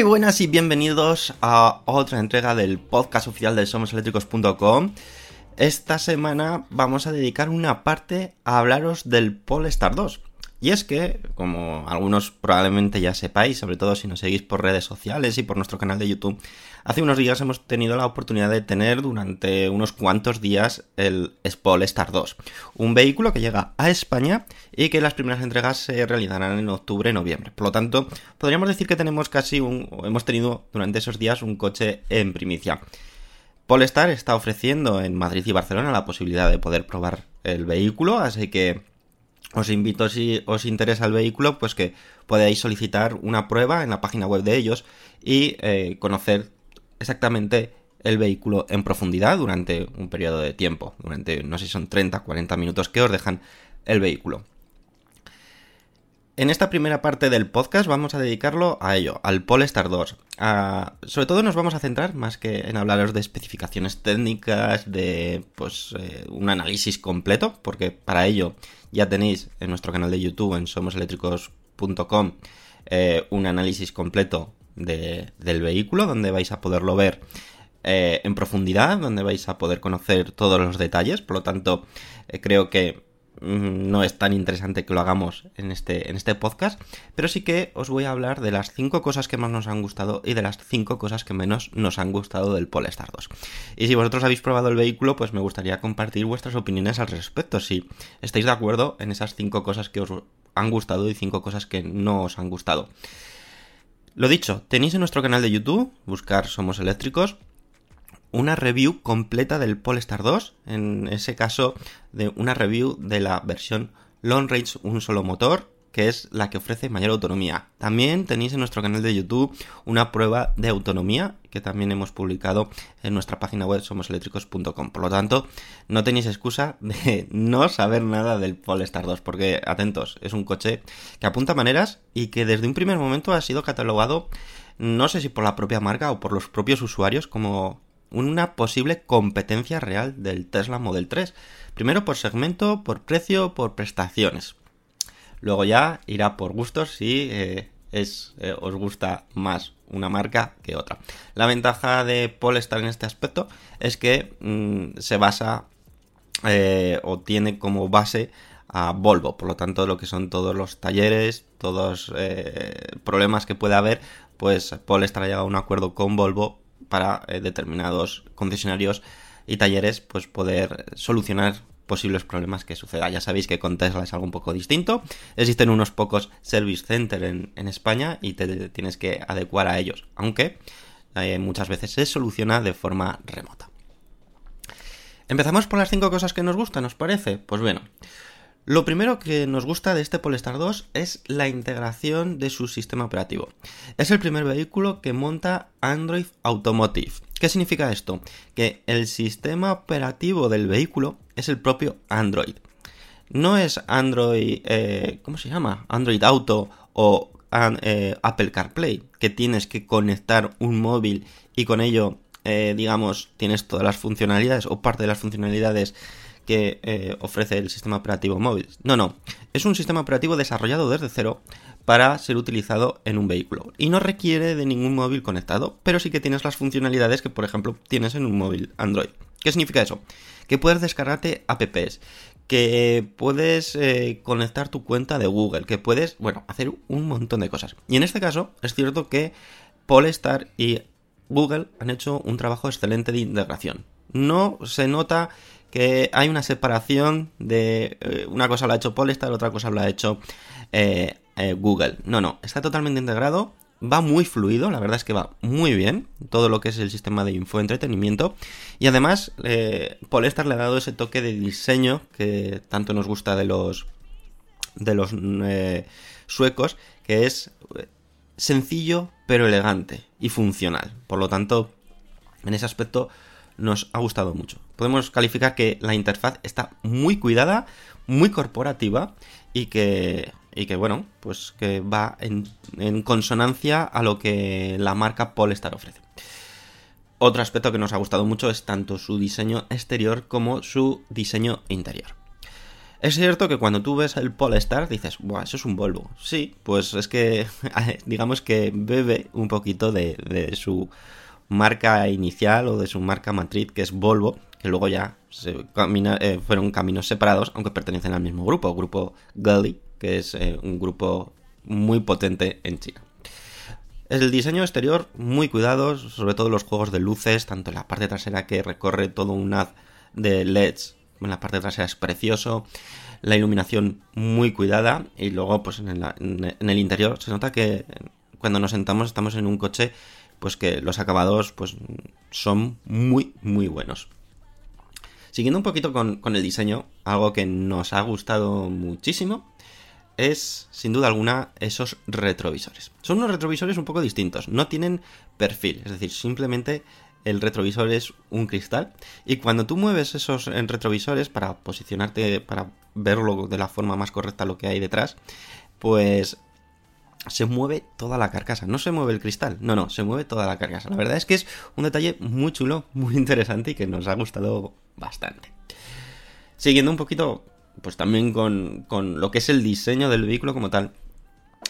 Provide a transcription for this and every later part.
Muy buenas y bienvenidos a otra entrega del podcast oficial de SomosEléctricos.com. Esta semana vamos a dedicar una parte a hablaros del Polestar 2. Y es que, como algunos probablemente ya sepáis, sobre todo si nos seguís por redes sociales y por nuestro canal de YouTube, hace unos días hemos tenido la oportunidad de tener durante unos cuantos días el Polestar 2. Un vehículo que llega a España y que las primeras entregas se realizarán en octubre-noviembre. Por lo tanto, podríamos decir que tenemos casi un, hemos tenido durante esos días un coche en primicia. Polestar está ofreciendo en Madrid y Barcelona la posibilidad de poder probar el vehículo, así que os invito si os interesa el vehículo, pues que podáis solicitar una prueba en la página web de ellos y eh, conocer exactamente el vehículo en profundidad durante un periodo de tiempo, durante no sé si son 30, 40 minutos que os dejan el vehículo. En esta primera parte del podcast vamos a dedicarlo a ello, al Polestar 2. A- sobre todo nos vamos a centrar más que en hablaros de especificaciones técnicas, de pues eh, un análisis completo, porque para ello ya tenéis en nuestro canal de YouTube en somoseléctricos.com eh, un análisis completo de- del vehículo donde vais a poderlo ver eh, en profundidad, donde vais a poder conocer todos los detalles. Por lo tanto, creo que no es tan interesante que lo hagamos en este, en este podcast, pero sí que os voy a hablar de las 5 cosas que más nos han gustado y de las 5 cosas que menos nos han gustado del Polestar 2. Y si vosotros habéis probado el vehículo, pues me gustaría compartir vuestras opiniones al respecto, si estáis de acuerdo en esas 5 cosas que os han gustado y 5 cosas que no os han gustado. Lo dicho, tenéis en nuestro canal de YouTube, buscar Somos Eléctricos, una review completa del Polestar 2, en ese caso de una review de la versión Long Range un solo motor, que es la que ofrece mayor autonomía. También tenéis en nuestro canal de YouTube una prueba de autonomía que también hemos publicado en nuestra página web somoseléctricos.com. Por lo tanto, no tenéis excusa de no saber nada del Polestar 2, porque atentos, es un coche que apunta maneras y que desde un primer momento ha sido catalogado, no sé si por la propia marca o por los propios usuarios, como una posible competencia real del Tesla Model 3. Primero por segmento, por precio, por prestaciones. Luego ya irá por gustos si eh, es, eh, os gusta más una marca que otra. La ventaja de Polestar en este aspecto es que mm, se basa eh, o tiene como base a Volvo, por lo tanto lo que son todos los talleres, todos eh, problemas que puede haber, pues Polestar ha llegado a un acuerdo con Volvo para eh, determinados concesionarios y talleres pues poder solucionar posibles problemas que suceda. Ya sabéis que con Tesla es algo un poco distinto. Existen unos pocos service center en, España y te, tienes que adecuar a ellos, aunque eh, muchas veces se soluciona de forma remota. Empezamos por las cinco cosas que nos gustan, ¿os parece? Pues bueno, lo primero que nos gusta de este Polestar 2 es la integración de su sistema operativo. Es el primer vehículo que monta Android Automotive. ¿Qué significa esto? Que el sistema operativo del vehículo es el propio Android. No es Android, eh, ¿cómo se llama? Android Auto o eh, Apple CarPlay, que tienes que conectar un móvil y con ello, eh, digamos, tienes todas las funcionalidades o parte de las funcionalidades que eh, ofrece el sistema operativo móvil. No, no, es un sistema operativo desarrollado desde cero para ser utilizado en un vehículo y no requiere de ningún móvil conectado, pero sí que tienes las funcionalidades que, por ejemplo, tienes en un móvil Android. ¿Qué significa eso? Que puedes descargarte apps, que puedes eh, conectar tu cuenta de Google, que puedes, bueno, hacer un montón de cosas. Y en este caso es cierto que Polestar y Google han hecho un trabajo excelente de integración. No se nota que hay una separación de eh, una cosa lo ha hecho Polestar, otra cosa lo ha hecho eh, eh, Google. No, no, está totalmente integrado, va muy fluido, la verdad es que va muy bien todo lo que es el sistema de infoentretenimiento y además Polestar le ha dado ese toque de diseño que tanto nos gusta de los de los suecos, que es sencillo pero elegante y funcional. Por lo tanto, en ese aspecto nos ha gustado mucho. Podemos calificar que la interfaz está muy cuidada, muy corporativa y que, y que bueno, pues que va en, consonancia a lo que la marca Polestar ofrece. Otro aspecto que nos ha gustado mucho es tanto su diseño exterior como su diseño interior. Es cierto que cuando tú ves el Polestar dices, Buah, eso es un Volvo. Sí, pues es que digamos que bebe un poquito de, de su marca inicial o de su marca matriz, que es Volvo, que luego ya se eh, fueron caminos separados, aunque pertenecen al mismo grupo, grupo Geely, que es eh, un grupo muy potente en China. El diseño exterior muy cuidado, sobre todo los juegos de luces, tanto en la parte trasera que recorre todo un haz de LEDs, en la parte trasera es precioso, la iluminación muy cuidada y luego pues en el interior se nota que cuando nos sentamos estamos en un coche pues que los acabados pues son muy muy buenos. Siguiendo un poquito con, con el diseño, algo que nos ha gustado muchísimo es, sin duda alguna, esos retrovisores. Son unos retrovisores un poco distintos, no tienen perfil, es decir, simplemente el retrovisor es un cristal y cuando tú mueves esos eh, retrovisores para posicionarte, para verlo de la forma más correcta lo que hay detrás, pues se mueve toda la carcasa. No se mueve el cristal, no, no, se mueve toda la carcasa. La verdad es que es un detalle muy chulo, muy interesante y que nos ha gustado bastante. Siguiendo un poquito, pues también con, con lo que es el diseño del vehículo como tal,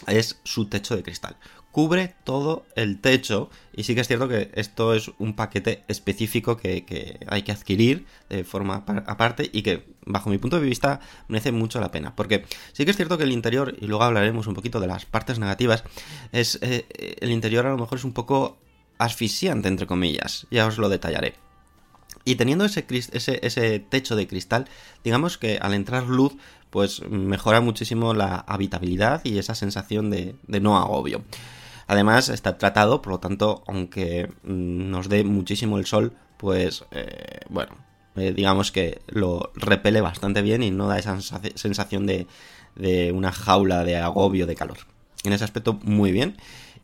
es su techo de cristal. Cubre todo el techo y sí que es cierto que esto es un paquete específico que, hay que adquirir de forma par- aparte y que bajo mi punto de vista merece mucho la pena. Porque sí que es cierto que el interior, y luego hablaremos un poquito de las partes negativas, es eh, el interior a lo mejor es un poco asfixiante entre comillas. Ya os lo detallaré. Y teniendo ese, techo de cristal, digamos que al entrar luz, pues mejora muchísimo la habitabilidad y esa sensación de no agobio. Además está tratado, por lo tanto, aunque mm, nos dé muchísimo el sol, pues eh, bueno, eh, digamos que lo repele bastante bien y no da esa sensa- sensación de, una jaula de agobio de calor. En ese aspecto muy bien.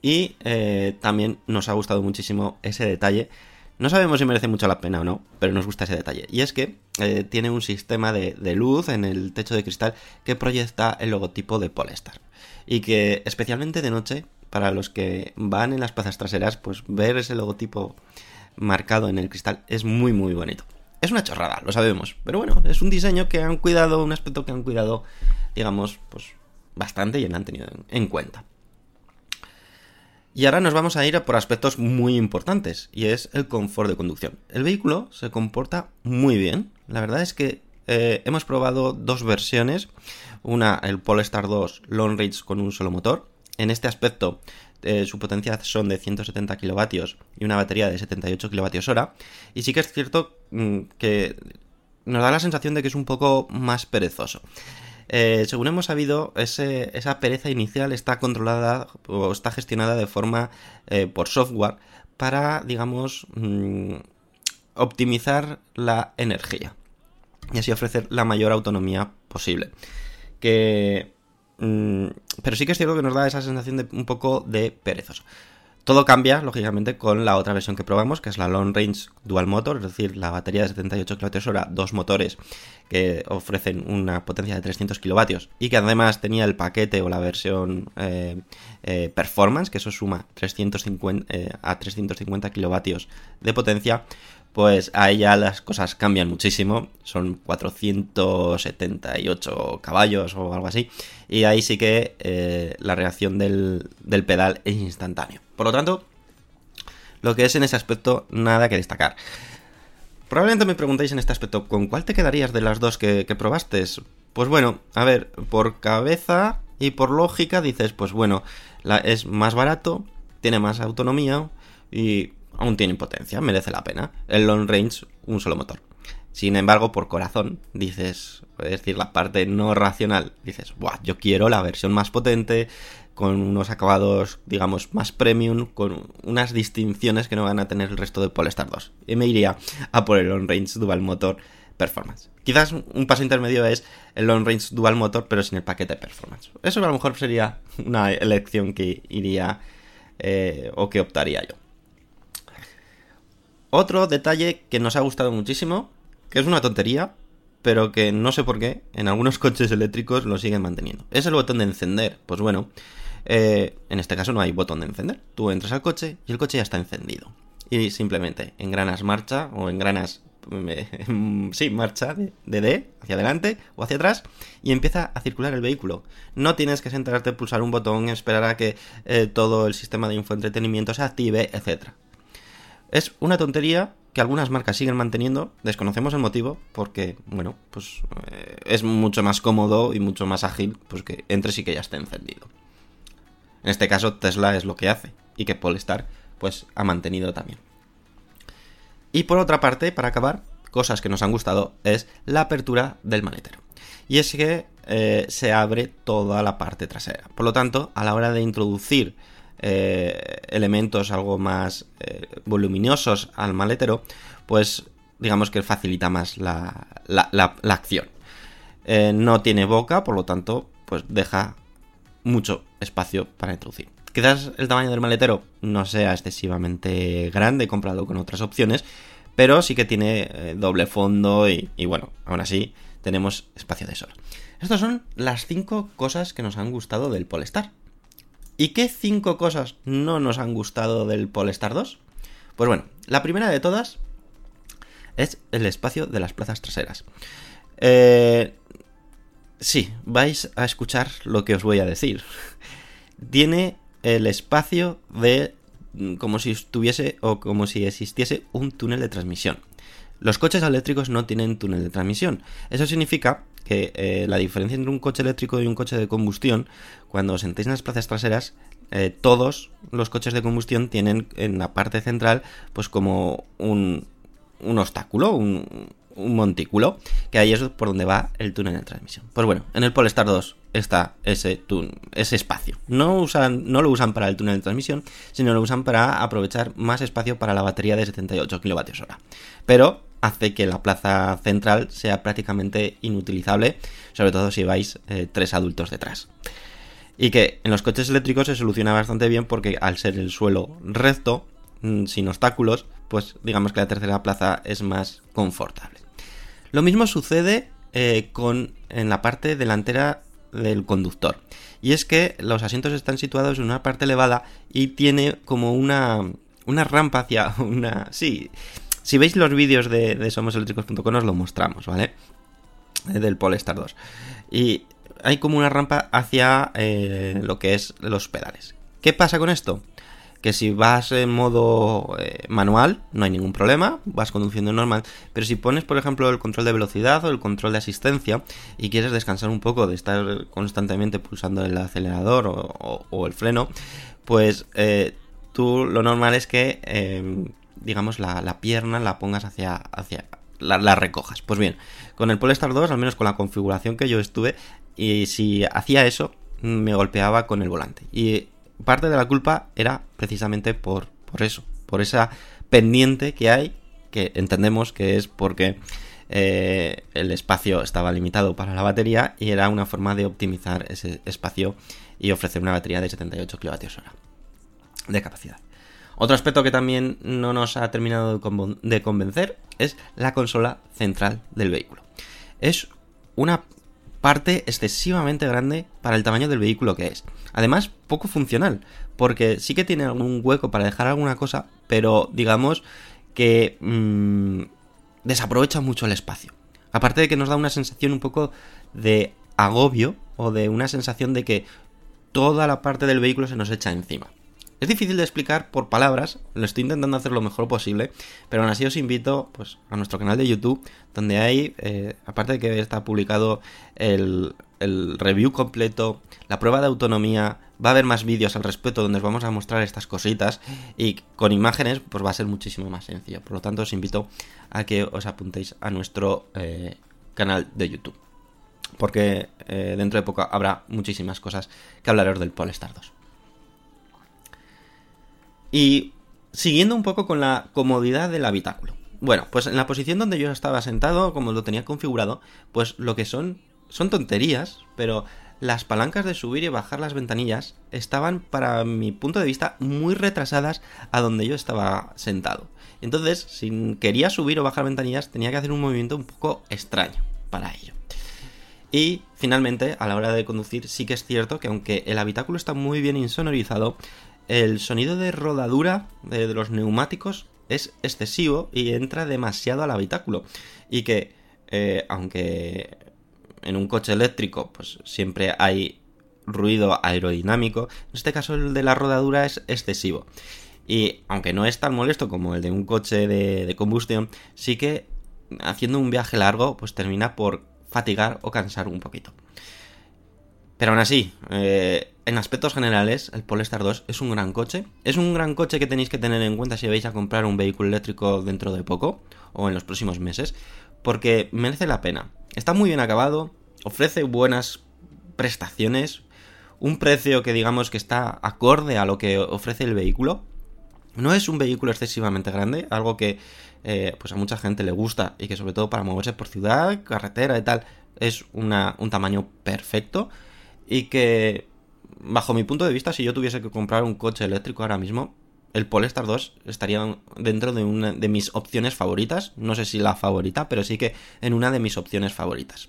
Y eh, también nos ha gustado muchísimo ese detalle. No sabemos si merece mucho la pena o no, pero nos gusta ese detalle. Y es que tiene un sistema de luz en el techo de cristal que proyecta el logotipo de Polestar. Y que especialmente de noche, para los que van en las plazas traseras, pues ver ese logotipo marcado en el cristal es muy muy bonito. Es una chorrada, lo sabemos, pero bueno, es un diseño que han cuidado, un aspecto que han cuidado, digamos, pues bastante y lo han tenido en, en cuenta. Y ahora nos vamos a ir por aspectos muy importantes, y es el confort de conducción. El vehículo se comporta muy bien. La verdad es que eh, hemos probado dos versiones. Una, el Polestar 2 Long Range con un solo motor. En este aspecto, eh, su potencia son de 170 kilovatios y una batería de 78 kilovatios hora. Y sí que es cierto mm, que nos da la sensación de que es un poco más perezoso. Eh, según hemos sabido, esa pereza inicial está controlada o está gestionada de forma eh, por software para, digamos, mm, optimizar la energía y así ofrecer la mayor autonomía posible. Que, pero sí que es cierto que nos da esa sensación de un poco de perezoso. Todo cambia, lógicamente, con la otra versión que probamos, que es la Long Range Dual Motor, es decir, la batería de 78 kWh, dos motores que ofrecen una potencia de 300 kilovatios y que además tenía el paquete o la versión eh, eh, Performance, que eso suma 350, eh, a 350 kilovatios de potencia, pues ahí ya las cosas cambian muchísimo. Son 478 caballos o algo así. Y ahí sí que eh, la reacción del, del pedal es instantáneo. Por lo tanto, lo que es en ese aspecto, nada que destacar. Probablemente me preguntéis en este aspecto, ¿con cuál te quedarías de las dos que, que probaste? Pues bueno, a ver, por cabeza y por lógica dices, pues bueno, la, es más barato, tiene más autonomía y aún tiene potencia, merece la pena. El long range, un solo motor. Sin embargo, por corazón, dices, es decir, la parte no racional, dices, Buah, yo quiero la versión más potente, con unos acabados, digamos, más premium, con unas distinciones que no van a tener el resto de Polestar 2. Y me iría a por el long range dual motor performance. Quizás un paso intermedio es el long range dual motor, pero sin el paquete performance. Eso a lo mejor sería una elección que iría eh, o que optaría yo. Otro detalle que nos ha gustado muchísimo, que es una tontería, pero que no sé por qué, en algunos coches eléctricos lo siguen manteniendo. Es el botón de encender. Pues bueno, eh, en este caso no hay botón de encender. Tú entras al coche y el coche ya está encendido. Y simplemente engranas marcha o engranas, eh, sí, marcha de, D hacia adelante o hacia atrás y empieza a circular el vehículo. No tienes que sentarte, pulsar un botón, esperar a que eh, todo el sistema de infoentretenimiento se active, etc. Es una tontería que algunas marcas siguen manteniendo, desconocemos el motivo, porque, bueno, pues eh, es mucho más cómodo y mucho más ágil, pues que entres y que ya esté encendido. En este caso, Tesla es lo que hace, y que Polestar, pues, ha mantenido también. Y por otra parte, para acabar, cosas que nos han gustado es la apertura del maletero. Y es que eh, se abre toda la parte trasera. Por lo tanto, a la hora de introducir eh, elementos algo más eh, voluminosos al maletero, pues digamos que facilita más la, la, la, acción. Eh, no tiene boca, por lo tanto, pues deja mucho espacio para introducir. Quizás el tamaño del maletero no sea excesivamente grande comparado con otras opciones, pero sí que tiene doble fondo y, y, bueno, aún así tenemos espacio de sol. Estas son las cinco cosas que nos han gustado del Polestar. ¿Y qué cinco cosas no nos han gustado del Polestar 2? Pues bueno, la primera de todas es el espacio de las plazas traseras. Eh, sí, vais a escuchar lo que os voy a decir. Tiene el espacio de como si estuviese o como si existiese un túnel de transmisión. Los coches eléctricos no tienen túnel de transmisión. Eso significa que eh, la diferencia entre un coche eléctrico y un coche de combustión, cuando os sentéis en las plazas traseras, eh, todos los coches de combustión tienen en la parte central, pues como un, un obstáculo, un, un, montículo, que ahí es por donde va el túnel de transmisión. Pues bueno, en el Polestar 2 está ese, ese espacio. No, usan, no lo usan para el túnel de transmisión, sino lo usan para aprovechar más espacio para la batería de 78 kWh. Pero hace que la plaza central sea prácticamente inutilizable, sobre todo si vais eh, tres adultos detrás. Y que en los coches eléctricos se soluciona bastante bien porque al ser el suelo recto, mmm, sin obstáculos, pues digamos que la tercera plaza es más confortable. Lo mismo sucede eh, con en la parte delantera del conductor. Y es que los asientos están situados en una parte elevada y tiene como una, una rampa hacia una... Sí, si veis los vídeos de, somoseléctricos.com os lo mostramos, ¿vale? Del Polestar 2. Y hay como una rampa hacia eh, lo que es los pedales. ¿Qué pasa con esto? Que si vas en modo eh, manual, no hay ningún problema, vas conduciendo normal. Pero si pones, por ejemplo, el control de velocidad o el control de asistencia y quieres descansar un poco de estar constantemente pulsando el acelerador o, el freno, pues eh, tú lo normal es que, digamos, la, la, pierna la pongas hacia, hacia, la- recojas. Pues bien, con el Polestar 2, al menos con la configuración que yo estuve, y si hacía eso, me golpeaba con el volante. Y parte de la culpa era precisamente por, por eso, por esa pendiente que hay, que entendemos que es porque eh, el espacio estaba limitado para la batería y era una forma de optimizar ese espacio y ofrecer una batería de 78 kWh de capacidad. Otro aspecto que también no nos ha terminado de conven- de convencer es la consola central del vehículo. Es una parte excesivamente grande para el tamaño del vehículo que es. Además, poco funcional, porque sí que tiene algún hueco para dejar alguna cosa, pero digamos que mm, desaprovecha mucho el espacio. Aparte de que nos da una sensación un poco de agobio o de una sensación de que toda la parte del vehículo se nos echa encima. Es difícil de explicar por palabras, lo estoy intentando hacer lo mejor posible, pero aún así os invito pues, a nuestro canal de YouTube, donde hay, eh, aparte de que está publicado el, review completo, la prueba de autonomía, va a haber más vídeos al respecto donde os vamos a mostrar estas cositas y con imágenes pues va a ser muchísimo más sencillo. Por lo tanto os invito a que os apuntéis a nuestro eh, canal de YouTube. Porque eh, dentro de poco habrá muchísimas cosas que hablaros del Polestar 2. Y siguiendo un poco con la comodidad del habitáculo. Bueno, pues en la posición donde yo estaba sentado, como lo tenía configurado, pues lo que son son tonterías, pero las palancas de subir y bajar las ventanillas estaban, para mi punto de vista, muy retrasadas a donde yo estaba sentado. Entonces, si quería subir o bajar ventanillas, tenía que hacer un movimiento un poco extraño para ello. Y finalmente, a la hora de conducir, sí que es cierto que aunque el habitáculo está muy bien insonorizado, el sonido de rodadura de, los neumáticos es excesivo y entra demasiado al habitáculo. Y que, eh, aunque en un coche eléctrico, pues siempre hay ruido aerodinámico, en este caso el de la rodadura es excesivo. Y aunque no es tan molesto como el de un coche de, de combustión, sí que haciendo un viaje largo, pues termina por fatigar o cansar un poquito. Pero aún así, eh, en aspectos generales, el Polestar 2 es un gran coche. Es un gran coche que tenéis que tener en cuenta si vais a comprar un vehículo eléctrico dentro de poco o en los próximos meses, porque merece la pena. Está muy bien acabado, ofrece buenas prestaciones, un precio que digamos que está acorde a lo que ofrece el vehículo. No es un vehículo excesivamente grande, algo que eh, pues a mucha gente le gusta y que sobre todo para moverse por ciudad, carretera y tal, es una, un tamaño perfecto y que bajo mi punto de vista si yo tuviese que comprar un coche eléctrico ahora mismo, el Polestar 2 estaría dentro de una de mis opciones favoritas, no sé si la favorita, pero sí que en una de mis opciones favoritas.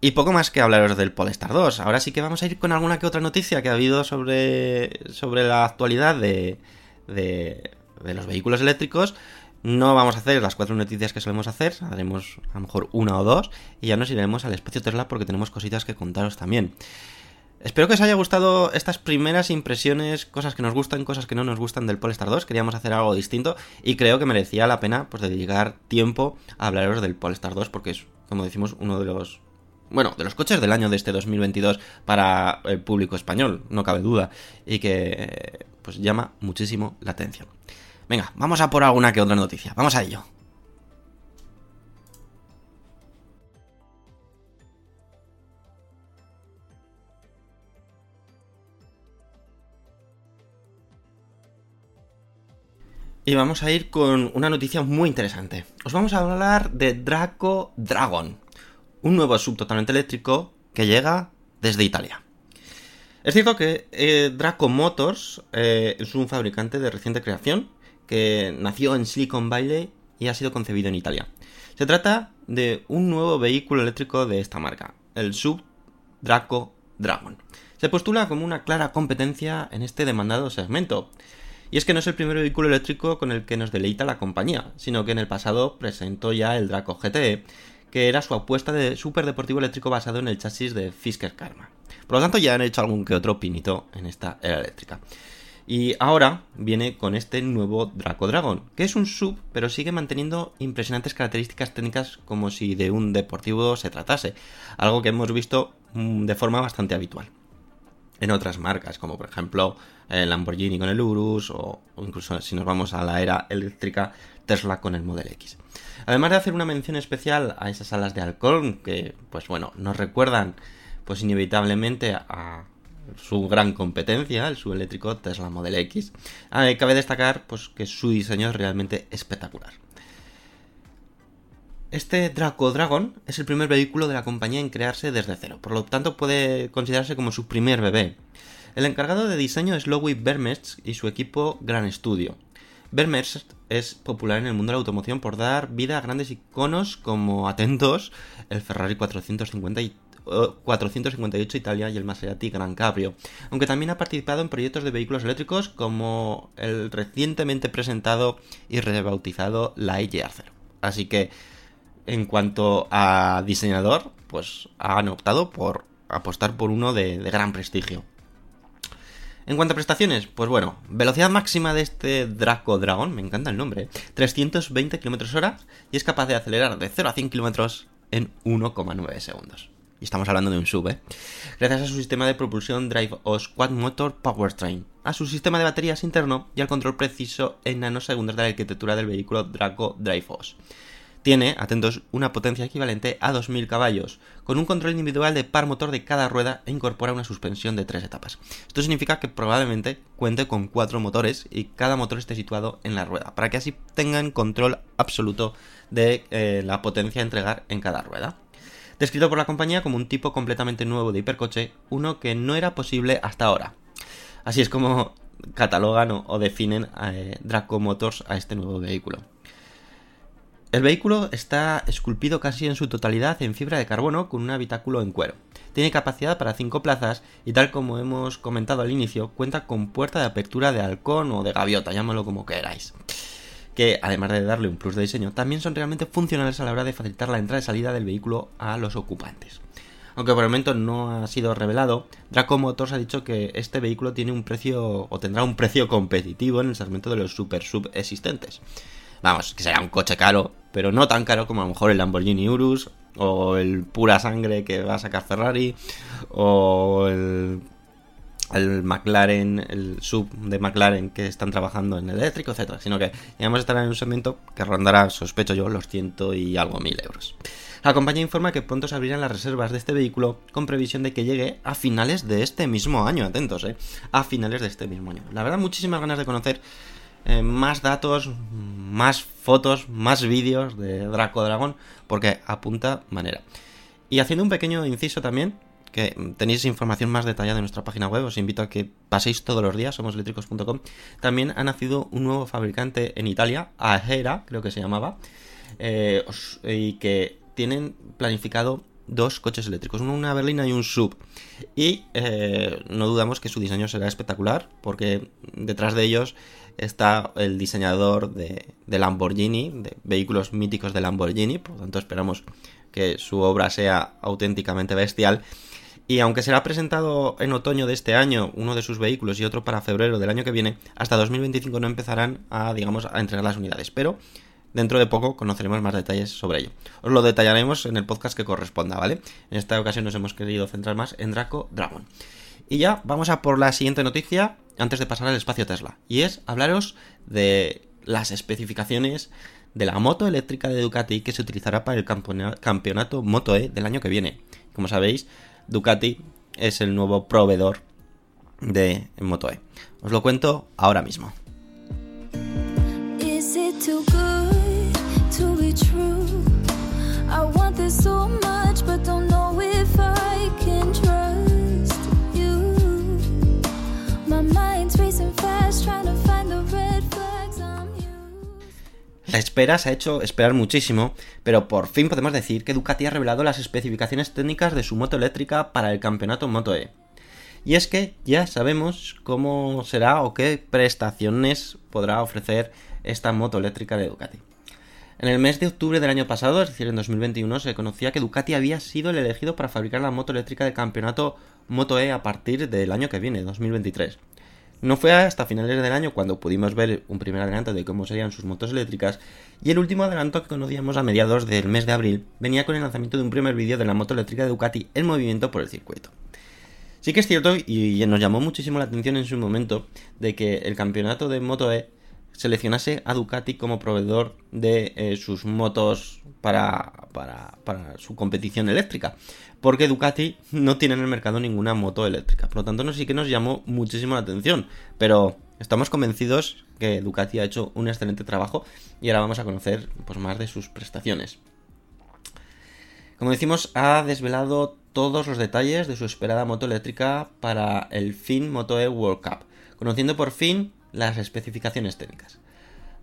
Y poco más que hablaros del Polestar 2. Ahora sí que vamos a ir con alguna que otra noticia que ha habido sobre, sobre la actualidad de, de, de los vehículos eléctricos. No vamos a hacer las cuatro noticias que solemos hacer, haremos a lo mejor una o dos y ya nos iremos al espacio Tesla porque tenemos cositas que contaros también. Espero que os haya gustado estas primeras impresiones, cosas que nos gustan, cosas que no nos gustan del Polestar 2. Queríamos hacer algo distinto y creo que merecía la pena pues dedicar tiempo a hablaros del Polestar 2 porque es, como decimos, uno de los bueno, de los coches del año de este 2022 para el público español, no cabe duda, y que pues llama muchísimo la atención. Venga, vamos a por alguna que otra noticia, vamos a ello. Y vamos a ir con una noticia muy interesante. Os vamos a hablar de Draco Dragon, un nuevo sub totalmente eléctrico que llega desde Italia. Es cierto que eh, Draco Motors eh, es un fabricante de reciente creación que nació en Silicon Valley y ha sido concebido en Italia. Se trata de un nuevo vehículo eléctrico de esta marca, el sub Draco Dragon. Se postula como una clara competencia en este demandado segmento. Y es que no es el primer vehículo eléctrico con el que nos deleita la compañía, sino que en el pasado presentó ya el Draco GTE, que era su apuesta de superdeportivo eléctrico basado en el chasis de Fisker Karma. Por lo tanto, ya han hecho algún que otro pinito en esta era eléctrica. Y ahora viene con este nuevo Draco Dragon, que es un sub, pero sigue manteniendo impresionantes características técnicas como si de un deportivo se tratase, algo que hemos visto mm, de forma bastante habitual. en otras marcas, como por ejemplo el Lamborghini con el Urus o, o incluso si nos vamos a la era eléctrica, Tesla con el Model X. Además de hacer una mención especial a esas alas de halcón que, pues bueno, nos recuerdan pues inevitablemente a su gran competencia, el subeléctrico Tesla Model X, eh, cabe destacar pues, que su diseño es realmente espectacular. Este Draco Dragon es el primer vehículo de la compañía en crearse desde cero, por lo tanto puede considerarse como su primer bebé. El encargado de diseño es Lowy Bermest y su equipo Gran Studio. Bermest es popular en el mundo de la automoción por dar vida a grandes iconos como, atentos, el Ferrari 450 y 458 Italia y el Maserati Gran Cabrio, aunque también ha participado en proyectos de vehículos eléctricos como el recientemente presentado y rebautizado la EGR0. Así que, en cuanto a diseñador, pues han optado por apostar por uno de, gran prestigio. En cuanto a prestaciones, pues bueno, velocidad máxima de este Draco Dragon, me encanta el nombre, 320 km hora y es capaz de acelerar de 0 a 100 km en 1,9 segundos. Y estamos hablando de un sub, ¿eh? Gracias a su sistema de propulsión Drive OS Quad Motor Powertrain, a su sistema de baterías interno y al control preciso en nanosegundos de la arquitectura del vehículo Draco Drive OS. Tiene, atentos, una potencia equivalente a 2000 caballos, con un control individual de par motor de cada rueda e incorpora una suspensión de tres etapas. Esto significa que probablemente cuente con cuatro motores y cada motor esté situado en la rueda, para que así tengan control absoluto de eh, la potencia a entregar en cada rueda. Descrito por la compañía como un tipo completamente nuevo de hipercoche, uno que no era posible hasta ahora. Así es como catalogan o, definen eh, Draco Motors a este nuevo vehículo. El vehículo está esculpido casi en su totalidad en fibra de carbono con un habitáculo en cuero. Tiene capacidad para 5 plazas y tal como hemos comentado al inicio, cuenta con puerta de apertura de halcón o de gaviota, llámalo como queráis. Que además de darle un plus de diseño, también son realmente funcionales a la hora de facilitar la entrada y salida del vehículo a los ocupantes. Aunque por el momento no ha sido revelado, Draco Motors ha dicho que este vehículo tiene un precio o tendrá un precio competitivo en el segmento de los super sub existentes. Vamos, que será un coche caro, pero no tan caro como a lo mejor el Lamborghini Urus, o el pura sangre que va a sacar Ferrari, o el, el McLaren, el sub de McLaren que están trabajando en eléctrico, etcétera, sino que vamos a estar en un segmento que rondará, sospecho yo, los ciento y algo mil euros. La compañía informa que pronto se abrirán las reservas de este vehículo con previsión de que llegue a finales de este mismo año, atentos, eh, a finales de este mismo año. La verdad, muchísimas ganas de conocer eh, más datos, más fotos, más vídeos de Draco Dragón, porque apunta manera. Y haciendo un pequeño inciso también, que tenéis información más detallada en nuestra página web, os invito a que paséis todos los días, somoseléctricos.com. También ha nacido un nuevo fabricante en Italia, Agera, creo que se llamaba, eh, y que tienen planificado dos coches eléctricos, uno una berlina y un sub. Y eh, no dudamos que su diseño será espectacular, porque detrás de ellos está el diseñador de, de Lamborghini, de vehículos míticos de Lamborghini, por lo tanto esperamos que su obra sea auténticamente bestial. Y aunque será presentado en otoño de este año uno de sus vehículos y otro para febrero del año que viene, hasta 2025 no empezarán a, digamos, a entregar las unidades. Pero dentro de poco conoceremos más detalles sobre ello. Os lo detallaremos en el podcast que corresponda, ¿vale? En esta ocasión nos hemos querido centrar más en Draco Dragon. Y ya vamos a por la siguiente noticia antes de pasar al espacio Tesla. Y es hablaros de las especificaciones de la moto eléctrica de Ducati que se utilizará para el campeonato Moto E del año que viene. Como sabéis, Ducati es el nuevo proveedor de Moto E. Os lo cuento ahora mismo. La espera se ha hecho esperar muchísimo, pero por fin podemos decir que Ducati ha revelado las especificaciones técnicas de su moto eléctrica para el campeonato Moto E. Y es que ya sabemos cómo será o qué prestaciones podrá ofrecer esta moto eléctrica de Ducati. En el mes de octubre del año pasado, es decir, en 2021, se conocía que Ducati había sido el elegido para fabricar la moto eléctrica del campeonato Moto E a partir del año que viene, 2023. No fue hasta finales del año cuando pudimos ver un primer adelanto de cómo serían sus motos eléctricas y el último adelanto que conocíamos a mediados del mes de abril venía con el lanzamiento de un primer vídeo de la moto eléctrica de Ducati en movimiento por el circuito. Sí que es cierto y nos llamó muchísimo la atención en su momento de que el campeonato de Moto E seleccionase a Ducati como proveedor de eh, sus motos para, para, su competición eléctrica. Porque Ducati no tiene en el mercado ninguna moto eléctrica. Por lo tanto, no sí que nos llamó muchísimo la atención. Pero estamos convencidos que Ducati ha hecho un excelente trabajo y ahora vamos a conocer pues, más de sus prestaciones. Como decimos, ha desvelado todos los detalles de su esperada moto eléctrica para el FIN Moto E World Cup, conociendo por fin las especificaciones técnicas.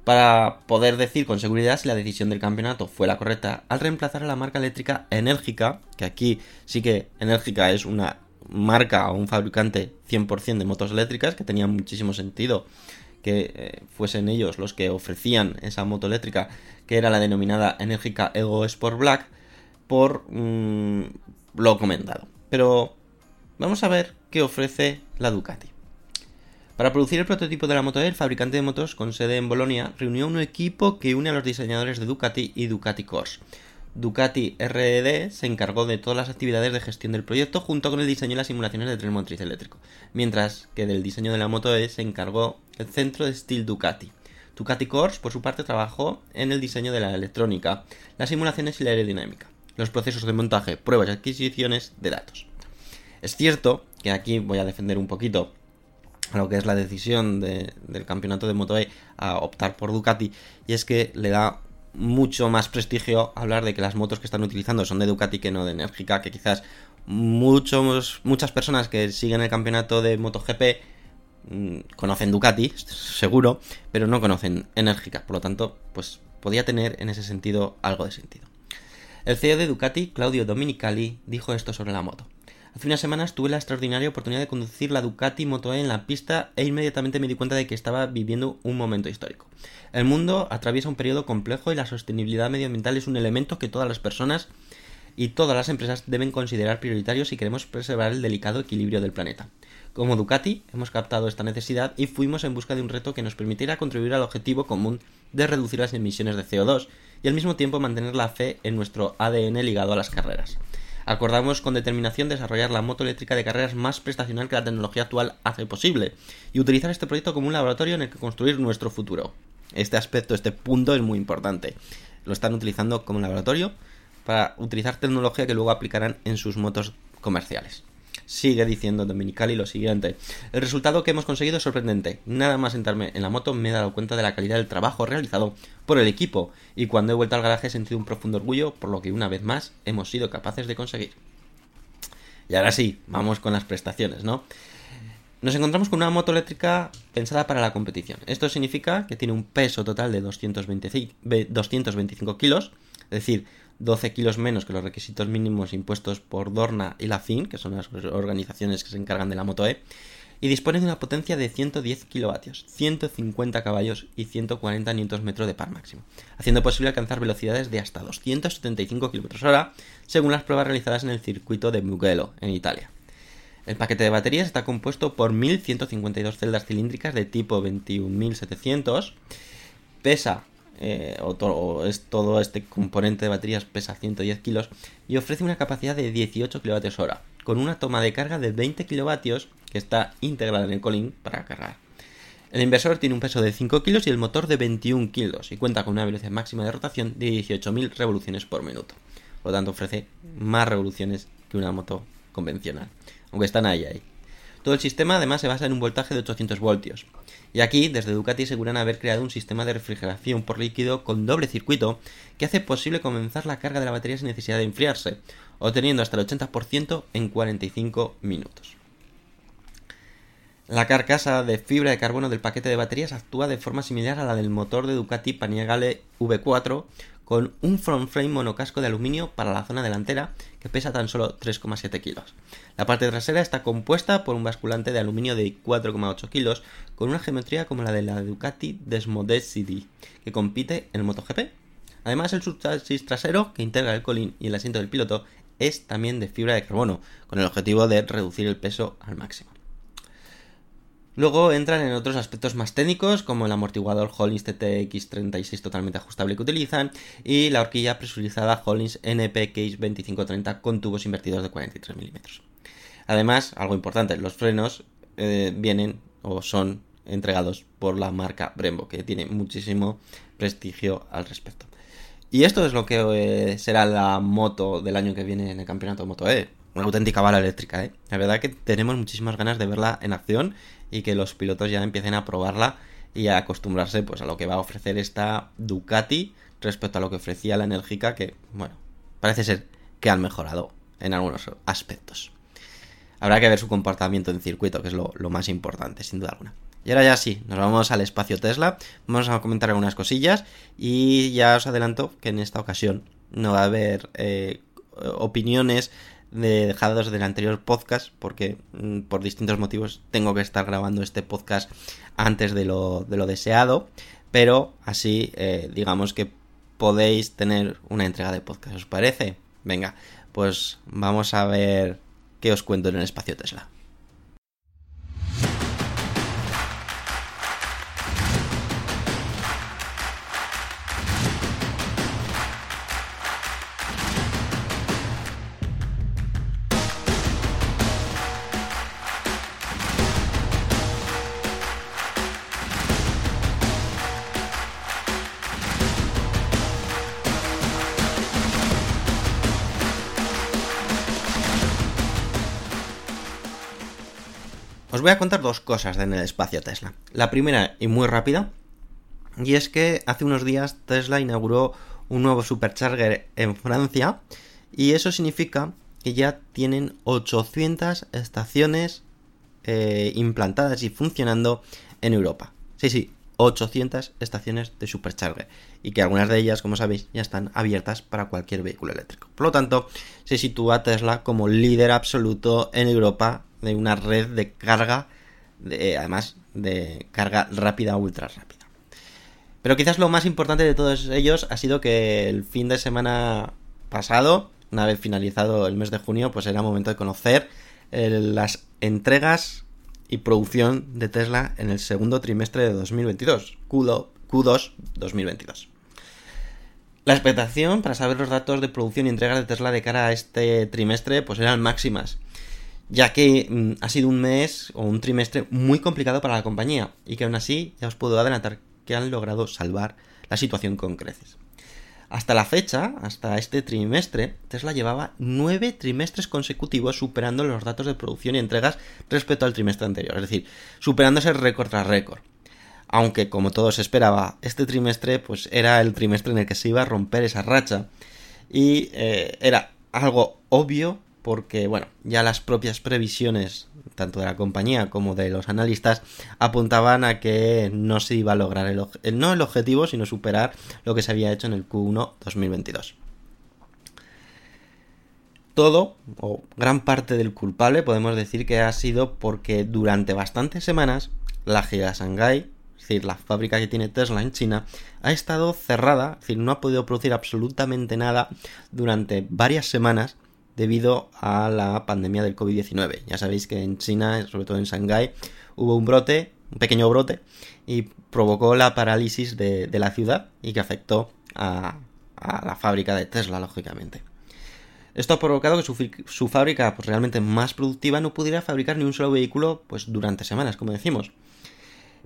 Para poder decir con seguridad si la decisión del campeonato fue la correcta al reemplazar a la marca eléctrica Enérgica, que aquí sí que Enérgica es una marca o un fabricante 100% de motos eléctricas, que tenía muchísimo sentido que eh, fuesen ellos los que ofrecían esa moto eléctrica, que era la denominada Enérgica Ego Sport Black, por mmm, lo comentado. Pero vamos a ver qué ofrece la Ducati. Para producir el prototipo de la moto E, el fabricante de motos con sede en Bolonia reunió un equipo que une a los diseñadores de Ducati y Ducati Cors. Ducati RED se encargó de todas las actividades de gestión del proyecto junto con el diseño y las simulaciones de tren motriz eléctrico, mientras que del diseño de la moto E se encargó el centro de Steel Ducati. Ducati Cors, por su parte, trabajó en el diseño de la electrónica, las simulaciones y la aerodinámica, los procesos de montaje, pruebas y adquisiciones de datos. Es cierto que aquí voy a defender un poquito lo que es la decisión de, del campeonato de Moto a optar por Ducati y es que le da mucho más prestigio hablar de que las motos que están utilizando son de Ducati que no de Energica, que quizás muchos, muchas personas que siguen el campeonato de MotoGP mmm, conocen Ducati, seguro, pero no conocen Energica, por lo tanto, pues podía tener en ese sentido algo de sentido. El CEO de Ducati, Claudio Dominicali, dijo esto sobre la moto. Hace unas semanas tuve la extraordinaria oportunidad de conducir la Ducati Moto E en la pista e inmediatamente me di cuenta de que estaba viviendo un momento histórico. El mundo atraviesa un periodo complejo y la sostenibilidad medioambiental es un elemento que todas las personas y todas las empresas deben considerar prioritario si queremos preservar el delicado equilibrio del planeta. Como Ducati hemos captado esta necesidad y fuimos en busca de un reto que nos permitiera contribuir al objetivo común de reducir las emisiones de CO2 y al mismo tiempo mantener la fe en nuestro ADN ligado a las carreras acordamos con determinación desarrollar la moto eléctrica de carreras más prestacional que la tecnología actual hace posible y utilizar este proyecto como un laboratorio en el que construir nuestro futuro. Este aspecto, este punto es muy importante. Lo están utilizando como laboratorio para utilizar tecnología que luego aplicarán en sus motos comerciales. Sigue diciendo Dominicali lo siguiente. El resultado que hemos conseguido es sorprendente. Nada más sentarme en la moto me he dado cuenta de la calidad del trabajo realizado por el equipo y cuando he vuelto al garaje he sentido un profundo orgullo por lo que una vez más hemos sido capaces de conseguir. Y ahora sí, vamos con las prestaciones, ¿no? Nos encontramos con una moto eléctrica pensada para la competición. Esto significa que tiene un peso total de 225, 225 kilos, es decir, 12 kilos menos que los requisitos mínimos impuestos por Dorna y la FIN, que son las organizaciones que se encargan de la Moto E, y dispone de una potencia de 110 kilovatios, 150 caballos y 140 Nm de par máximo, haciendo posible alcanzar velocidades de hasta 275 km/h según las pruebas realizadas en el circuito de Mugello, en Italia. El paquete de baterías está compuesto por 1152 celdas cilíndricas de tipo 21700, pesa eh, o, es todo este componente de baterías pesa 110 kilos y ofrece una capacidad de 18 kWh con una toma de carga de 20 kilovatios que está integrada en el colín para cargar. El inversor tiene un peso de 5 kilos y el motor de 21 kilos y cuenta con una velocidad máxima de rotación de 18.000 revoluciones por minuto. Por lo tanto ofrece más revoluciones que una moto convencional, aunque están ahí ahí. Todo el sistema además se basa en un voltaje de 800 voltios. Y aquí, desde Ducati aseguran haber creado un sistema de refrigeración por líquido con doble circuito que hace posible comenzar la carga de la batería sin necesidad de enfriarse, obteniendo hasta el 80% en 45 minutos. La carcasa de fibra de carbono del paquete de baterías actúa de forma similar a la del motor de Ducati Panigale V4 con un front frame monocasco de aluminio para la zona delantera que pesa tan solo 3,7 kilos. La parte trasera está compuesta por un basculante de aluminio de 4,8 kilos con una geometría como la de la Ducati Desmodesity que compite en el MotoGP. Además el subchasis trasero que integra el colín y el asiento del piloto es también de fibra de carbono con el objetivo de reducir el peso al máximo. Luego entran en otros aspectos más técnicos, como el amortiguador Hollins TTX36 totalmente ajustable que utilizan y la horquilla presurizada Hollins NP Case 2530 con tubos invertidos de 43 mm. Además, algo importante, los frenos eh, vienen o son entregados por la marca Brembo, que tiene muchísimo prestigio al respecto. Y esto es lo que eh, será la moto del año que viene en el campeonato Moto E. Una auténtica bala eléctrica, ¿eh? La verdad que tenemos muchísimas ganas de verla en acción y que los pilotos ya empiecen a probarla y a acostumbrarse pues a lo que va a ofrecer esta Ducati respecto a lo que ofrecía la Enérgica que, bueno, parece ser que han mejorado en algunos aspectos. Habrá que ver su comportamiento en circuito, que es lo, más importante, sin duda alguna. Y ahora ya sí, nos vamos al espacio Tesla, vamos a comentar algunas cosillas y ya os adelanto que en esta ocasión no va a haber eh, opiniones dejados del anterior podcast porque mm, por distintos motivos tengo que estar grabando este podcast antes de lo, de lo deseado, pero así eh, digamos que podéis tener una entrega de podcast, ¿os parece? Venga, pues vamos a ver qué os cuento en el espacio Tesla. Voy a contar dos cosas en el espacio Tesla. La primera y muy rápida, y es que hace unos días Tesla inauguró un nuevo supercharger en Francia, y eso significa que ya tienen 800 estaciones eh, implantadas y funcionando en Europa. Sí, sí, 800 estaciones de supercharger y que algunas de ellas, como sabéis, ya están abiertas para cualquier vehículo eléctrico. Por lo tanto, se sitúa Tesla como líder absoluto en Europa de una red de carga, de, además de carga rápida, ultra rápida. Pero quizás lo más importante de todos ellos ha sido que el fin de semana pasado, una vez finalizado el mes de junio, pues era momento de conocer eh, las entregas y producción de Tesla en el segundo trimestre de 2022, Q2, Q2 2022. La expectación para saber los datos de producción y entregas de Tesla de cara a este trimestre pues eran máximas, ya que mm, ha sido un mes o un trimestre muy complicado para la compañía y que aún así ya os puedo adelantar que han logrado salvar la situación con creces. Hasta la fecha, hasta este trimestre, Tesla llevaba nueve trimestres consecutivos superando los datos de producción y entregas respecto al trimestre anterior, es decir, superándose récord tras récord. Aunque, como todos esperaba, este trimestre pues era el trimestre en el que se iba a romper esa racha y eh, era algo obvio porque, bueno, ya las propias previsiones, tanto de la compañía como de los analistas, apuntaban a que no se iba a lograr el, no el objetivo, sino superar lo que se había hecho en el Q1 2022. Todo, o gran parte del culpable, podemos decir que ha sido porque durante bastantes semanas la Giga Shanghai, es decir, la fábrica que tiene Tesla en China, ha estado cerrada, es decir, no ha podido producir absolutamente nada durante varias semanas debido a la pandemia del COVID-19. Ya sabéis que en China, sobre todo en Shanghái, hubo un brote, un pequeño brote, y provocó la parálisis de, la ciudad y que afectó a, a, la fábrica de Tesla, lógicamente. Esto ha provocado que su, su fábrica pues, realmente más productiva no pudiera fabricar ni un solo vehículo pues, durante semanas, como decimos.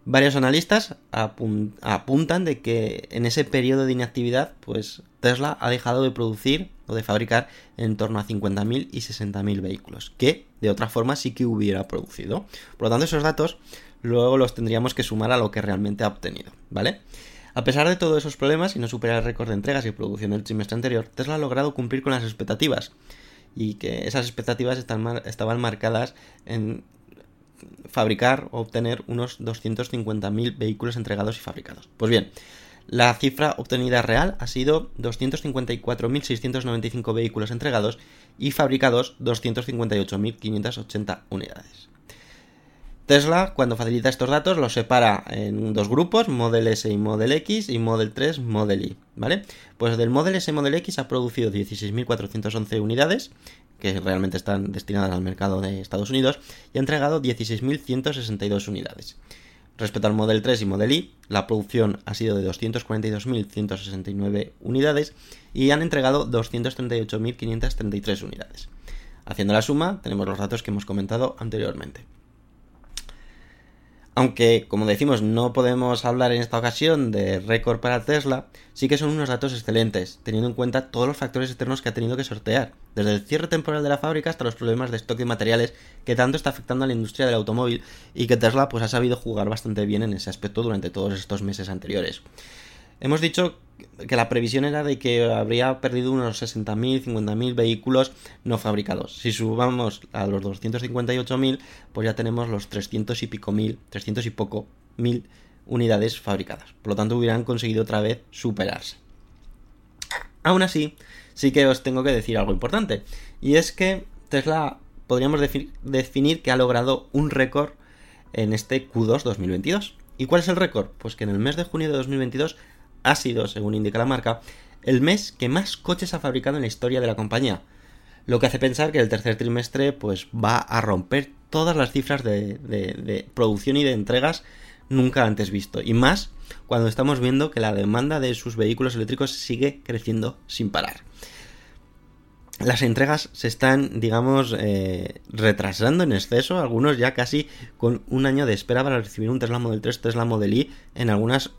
Varios analistas apun apuntan de que en ese periodo de inactividad, pues Tesla ha dejado de producir o de fabricar en torno a 50.000 y 60.000 vehículos, que de otra forma sí que hubiera producido. Por lo tanto, esos datos luego los tendríamos que sumar a lo que realmente ha obtenido, ¿vale? A pesar de todos esos problemas y no superar el récord de entregas y producción del trimestre anterior, Tesla ha logrado cumplir con las expectativas y que esas expectativas estaban marcadas en fabricar o obtener unos 250.000 vehículos entregados y fabricados. Pues bien, la cifra obtenida real ha sido 254.695 vehículos entregados y fabricados 258.580 unidades. Tesla, cuando facilita estos datos, los separa en dos grupos, Model S y Model X y Model 3, Model Y, ¿vale? Pues del Model S y Model X ha producido 16.411 unidades, que realmente están destinadas al mercado de Estados Unidos, y ha entregado 16.162 unidades. Respecto al Model 3 y Model Y, la producción ha sido de 242.169 unidades y han entregado 238.533 unidades. Haciendo la suma, tenemos los datos que hemos comentado anteriormente. Aunque, como decimos, no podemos hablar en esta ocasión de récord para Tesla, sí que son unos datos excelentes, teniendo en cuenta todos los factores externos que ha tenido que sortear, desde el cierre temporal de la fábrica hasta los problemas de stock de materiales que tanto está afectando a la industria del automóvil y que Tesla pues ha sabido jugar bastante bien en ese aspecto durante todos estos meses anteriores. Hemos dicho que la previsión era de que habría perdido unos 60.000, 50.000 vehículos no fabricados. Si subamos a los 258.000, pues ya tenemos los 300 y pico mil, 300 y poco mil unidades fabricadas. Por lo tanto, hubieran conseguido otra vez superarse. Aún así, sí que os tengo que decir algo importante. Y es que Tesla podríamos defi- definir que ha logrado un récord en este Q2 2022. ¿Y cuál es el récord? Pues que en el mes de junio de 2022 ha sido, según indica la marca, el mes que más coches ha fabricado en la historia de la compañía. Lo que hace pensar que el tercer trimestre pues va a romper todas las cifras de, de- de producción y de entregas nunca antes visto. Y más cuando estamos viendo que la demanda de sus vehículos eléctricos sigue creciendo sin parar las entregas se están, digamos, eh, retrasando en exceso, algunos ya casi con un año de espera para recibir un Tesla Model 3, Tesla Model Y en algunos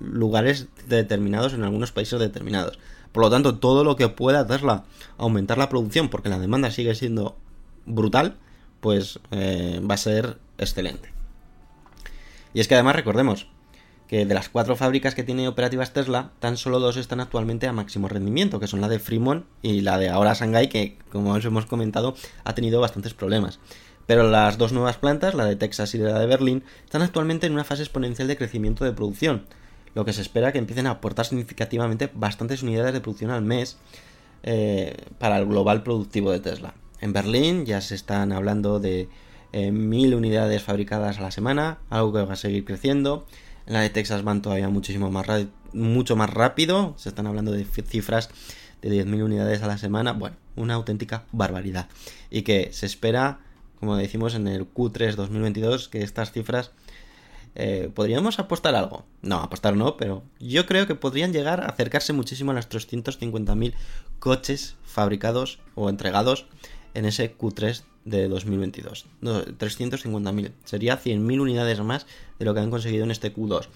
lugares determinados, en algunos países determinados. Por lo tanto, todo lo que pueda Tesla aumentar la producción, porque la demanda sigue siendo brutal, pues eh, va a ser excelente. Y es que además recordemos que de las cuatro fábricas que tiene operativas Tesla, tan solo dos están actualmente a máximo rendimiento, que son la de Fremont y la de ahora Shanghai, que como os hemos comentado ha tenido bastantes problemas. Pero las dos nuevas plantas, la de Texas y la de Berlín, están actualmente en una fase exponencial de crecimiento de producción, lo que se espera que empiecen a aportar significativamente bastantes unidades de producción al mes eh, para el global productivo de Tesla. En Berlín ya se están hablando de eh, mil unidades fabricadas a la semana, algo que va a seguir creciendo. La de Texas van todavía muchísimo más mucho más rápido. Se están hablando de cifras de 10.000 unidades a la semana. Bueno, una auténtica barbaridad. Y que se espera, como decimos en el Q3 2022, que estas cifras eh, ¿Podríamos apostar algo? No, apostar no, pero yo creo que podrían llegar a acercarse muchísimo a los 350.000 coches fabricados o entregados en ese Q3 de 2022. No, 350.000. Sería 100.000 unidades más de lo que han conseguido en este Q2.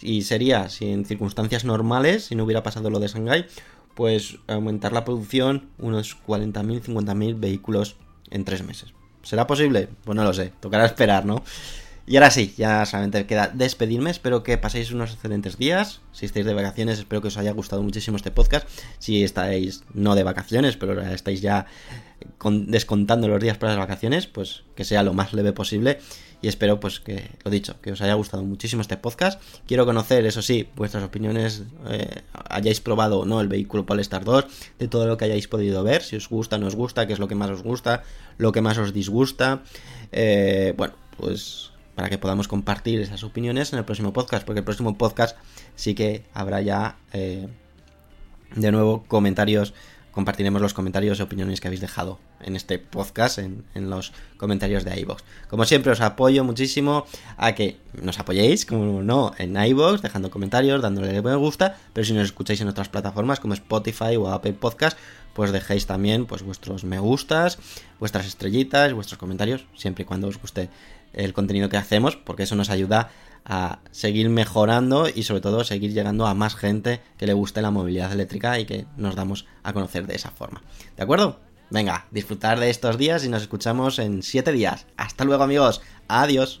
Y sería, si en circunstancias normales, si no hubiera pasado lo de Shanghai, pues aumentar la producción unos 40.000, 50.000 vehículos en tres meses. ¿Será posible? Pues no lo sé, tocará esperar, ¿no? Y ahora sí, ya solamente queda despedirme. Espero que paséis unos excelentes días. Si estáis de vacaciones, espero que os haya gustado muchísimo este podcast. Si estáis no de vacaciones, pero estáis ya con- descontando los días para las vacaciones, pues que sea lo más leve posible. Y espero, pues que, lo dicho, que os haya gustado muchísimo este podcast. Quiero conocer, eso sí, vuestras opiniones, eh, hayáis probado o no el vehículo Polestar 2, de todo lo que hayáis podido ver, si os gusta, no os gusta, qué es lo que más os gusta, lo que más os disgusta. Eh, bueno, pues para que podamos compartir esas opiniones en el próximo podcast, porque el próximo podcast sí que habrá ya eh, de nuevo comentarios, compartiremos los comentarios y opiniones que habéis dejado en este podcast, en, en los comentarios de iVoox. Como siempre os apoyo muchísimo a que nos apoyéis, como no, en iVoox, dejando comentarios, dándole me gusta, pero si nos escucháis en otras plataformas como Spotify o Apple Podcast, pues dejéis también pues vuestros me gustas, vuestras estrellitas, vuestros comentarios, siempre y cuando os guste el contenido que hacemos, porque eso nos ayuda a seguir mejorando y sobre todo seguir llegando a más gente que le guste la movilidad eléctrica y que nos damos a conocer de esa forma. ¿De acuerdo? Venga, disfrutar de estos días y nos escuchamos en 7 días. Hasta luego amigos. Adiós.